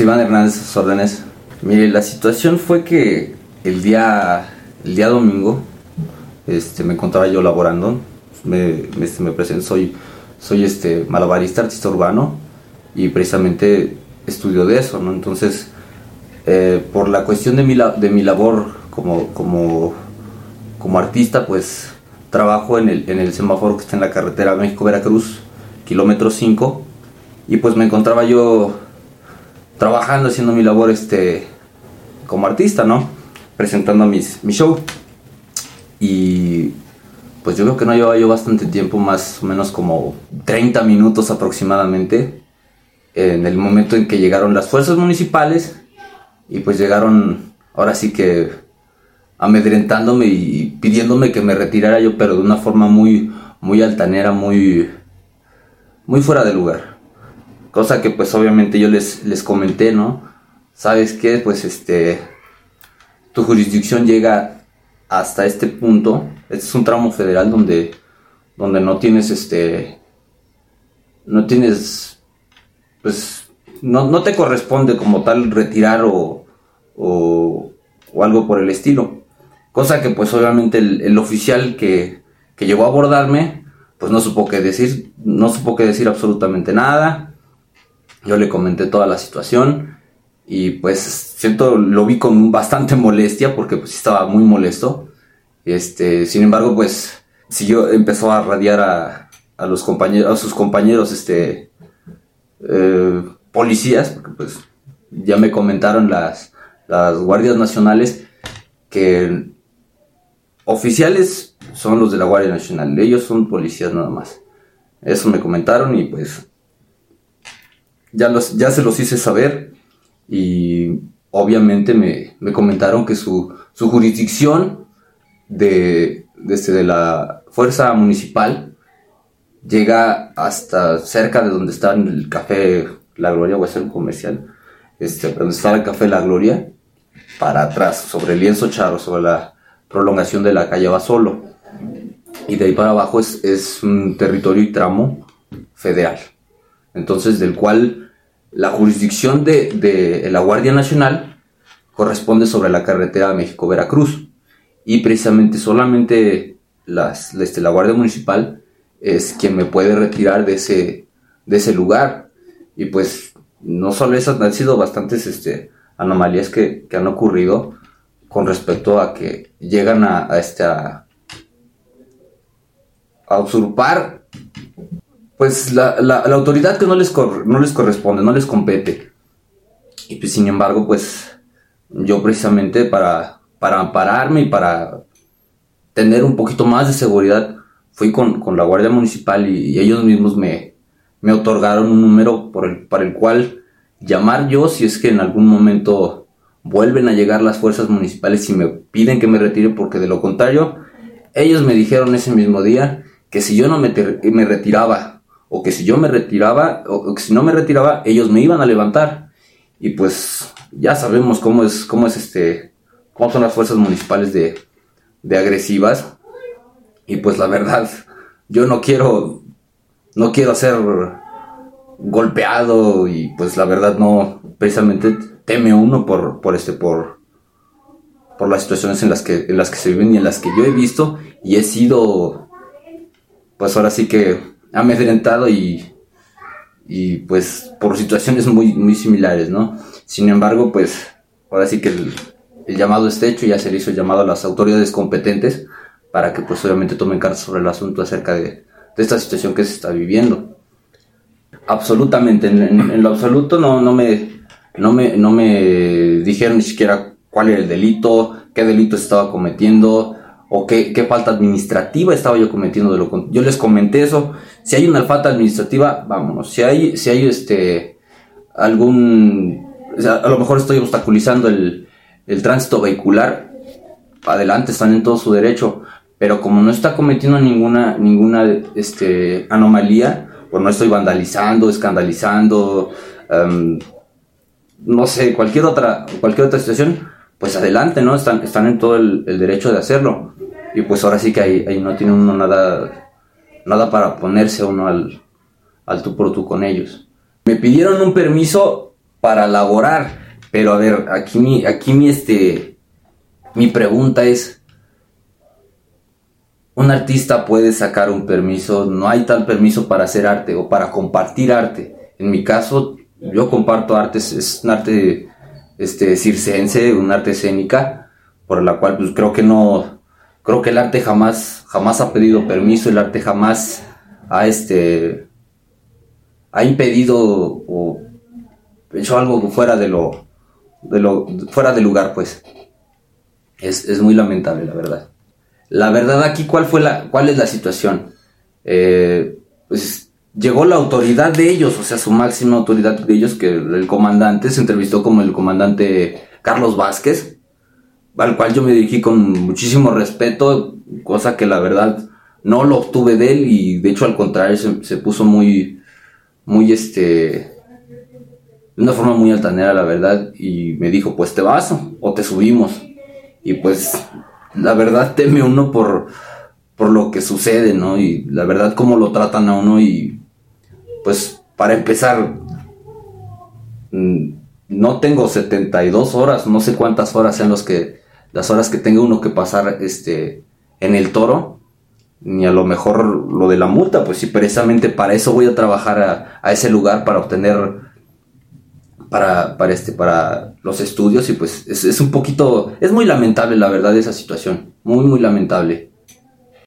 Este Iván Hernández, sus órdenes. Mire, la situación fue que el día, el día domingo este, me encontraba yo laborando. Me, me, este, presento, soy, soy este, malabarista, artista urbano y precisamente estudio de eso, ¿no? Entonces, eh, por la cuestión de mi, de mi labor como, como, como artista, pues trabajo en el, en el semáforo que está en la carretera México-Veracruz, kilómetro 5, y pues me encontraba yo trabajando, haciendo mi labor este, como artista, ¿no? Presentando mi show. Y pues yo creo que no llevaba yo bastante tiempo, más o menos como 30 minutos aproximadamente, en el momento en que llegaron las fuerzas municipales y pues llegaron ahora sí que amedrentándome y pidiéndome que me retirara yo, pero de una forma muy, muy altanera, muy, muy fuera de lugar. Cosa que pues obviamente yo les, les comenté, ¿no? ¿Sabes qué? Pues este, tu jurisdicción llega hasta este punto. Este es un tramo federal donde, donde no tienes este, no tienes, pues, no, no te corresponde como tal retirar o, o, o algo por el estilo. Cosa que pues obviamente el, oficial que, llegó a abordarme, pues no supo qué decir, no supo qué decir absolutamente nada. Yo le comenté toda la situación y pues siento, lo vi con bastante molestia porque pues estaba muy molesto. Este, sin embargo, pues siguió, empezó a radiar a, a los compañeros, a sus compañeros, este, eh, policías, porque pues ya me comentaron las, las guardias nacionales que oficiales son los de la Guardia Nacional, ellos son policías nada más. Eso me comentaron y pues ya, los, ya se los hice saber y obviamente me, comentaron que su, jurisdicción de, desde de la fuerza municipal llega hasta cerca de donde está el café La Gloria, o es el comercial, este, donde está el café La Gloria, para atrás, sobre el lienzo charro, sobre la prolongación de la calle Basolo. Y de ahí para abajo es, es un territorio y tramo federal. Entonces, del cual la jurisdicción de, de la Guardia Nacional corresponde sobre la carretera México-Veracruz. Y precisamente solamente las, este, la Guardia Municipal es quien me puede retirar de ese, de ese lugar. Y pues no solo esas han sido bastantes este, anomalías que, que han ocurrido, con respecto a que llegan a, este, a, usurpar pues la, la, autoridad que no les, no les corresponde, no les compete. Y pues sin embargo, pues yo precisamente para, para ampararme y para tener un poquito más de seguridad, fui con, la Guardia Municipal y, ellos mismos me, me, otorgaron un número por el, para el cual llamar yo si es que en algún momento vuelven a llegar las fuerzas municipales y me piden que me retire porque de lo contrario, ellos me dijeron ese mismo día que si yo no me, me retiraba o que si yo me retiraba o que si no me retiraba, ellos me iban a levantar. Y pues ya sabemos cómo es, cómo es este, cómo son las fuerzas municipales de, de agresivas. Y pues la verdad, yo no quiero, no quiero ser golpeado y pues la verdad no, precisamente teme uno por, por este, por, por las situaciones en las que, en las que se viven y en las que yo he visto y he sido, pues ahora sí que amedrentado y, y pues por situaciones muy, muy similares, ¿no? Sin embargo, pues ahora sí que el, llamado está hecho, ya se le hizo el llamado a las autoridades competentes para que pues obviamente tomen cartas sobre el asunto acerca de, de esta situación que se está viviendo. Absolutamente, en, en, lo absoluto no, no me no me, no me dijeron ni siquiera cuál era el delito, qué delito estaba cometiendo o qué, falta administrativa estaba yo cometiendo. De lo, yo les comenté eso. Si hay una falta administrativa, vámonos. Si hay, si hay este, algún... a lo mejor estoy obstaculizando el, el tránsito vehicular. Adelante, están en todo su derecho. Pero como no está cometiendo ninguna, ninguna este, anomalía, pues no estoy vandalizando, escandalizando, um, no sé, cualquier otra, cualquier otra situación, pues adelante, ¿no? Están, están en todo el, derecho de hacerlo. Y pues ahora sí que ahí, ahí, no tiene uno nada, nada para ponerse uno al, al tú por tú con ellos. Me pidieron un permiso para laborar. Pero a ver, aquí mi, aquí mi, este, mi pregunta es, un artista puede sacar un permiso, no hay tal permiso para hacer arte o para compartir arte. En mi caso, yo comparto arte, es un arte este, circense, un arte escénica, por la cual pues creo que no, creo que el arte jamás, jamás ha pedido permiso, el arte jamás ha este, ha impedido o hecho algo fuera de lo, de lo, fuera de lugar, pues. Es, es muy lamentable, la verdad. La verdad aquí, ¿cuál fue la, cuál es la situación? Eh, pues llegó la autoridad de ellos, o sea, su máxima autoridad de ellos, que el comandante se entrevistó como el comandante Carlos Vázquez, al cual yo me dirigí con muchísimo respeto, cosa que la verdad no lo obtuve de él y de hecho al contrario se, se puso muy, muy este, de una forma muy altanera la verdad y me dijo pues te vas o te subimos y pues la verdad teme uno por, por lo que sucede, ¿no? Y la verdad cómo lo tratan a uno y pues para empezar, mm, no tengo 72 horas, no sé cuántas horas sean los que, las horas que tenga uno que pasar este, en el toro, ni a lo mejor lo de la multa, pues sí, precisamente para eso voy a trabajar a, ese lugar para obtener para, para, este, para los estudios y pues es, es, un poquito, es muy lamentable la verdad esa situación, muy, muy lamentable.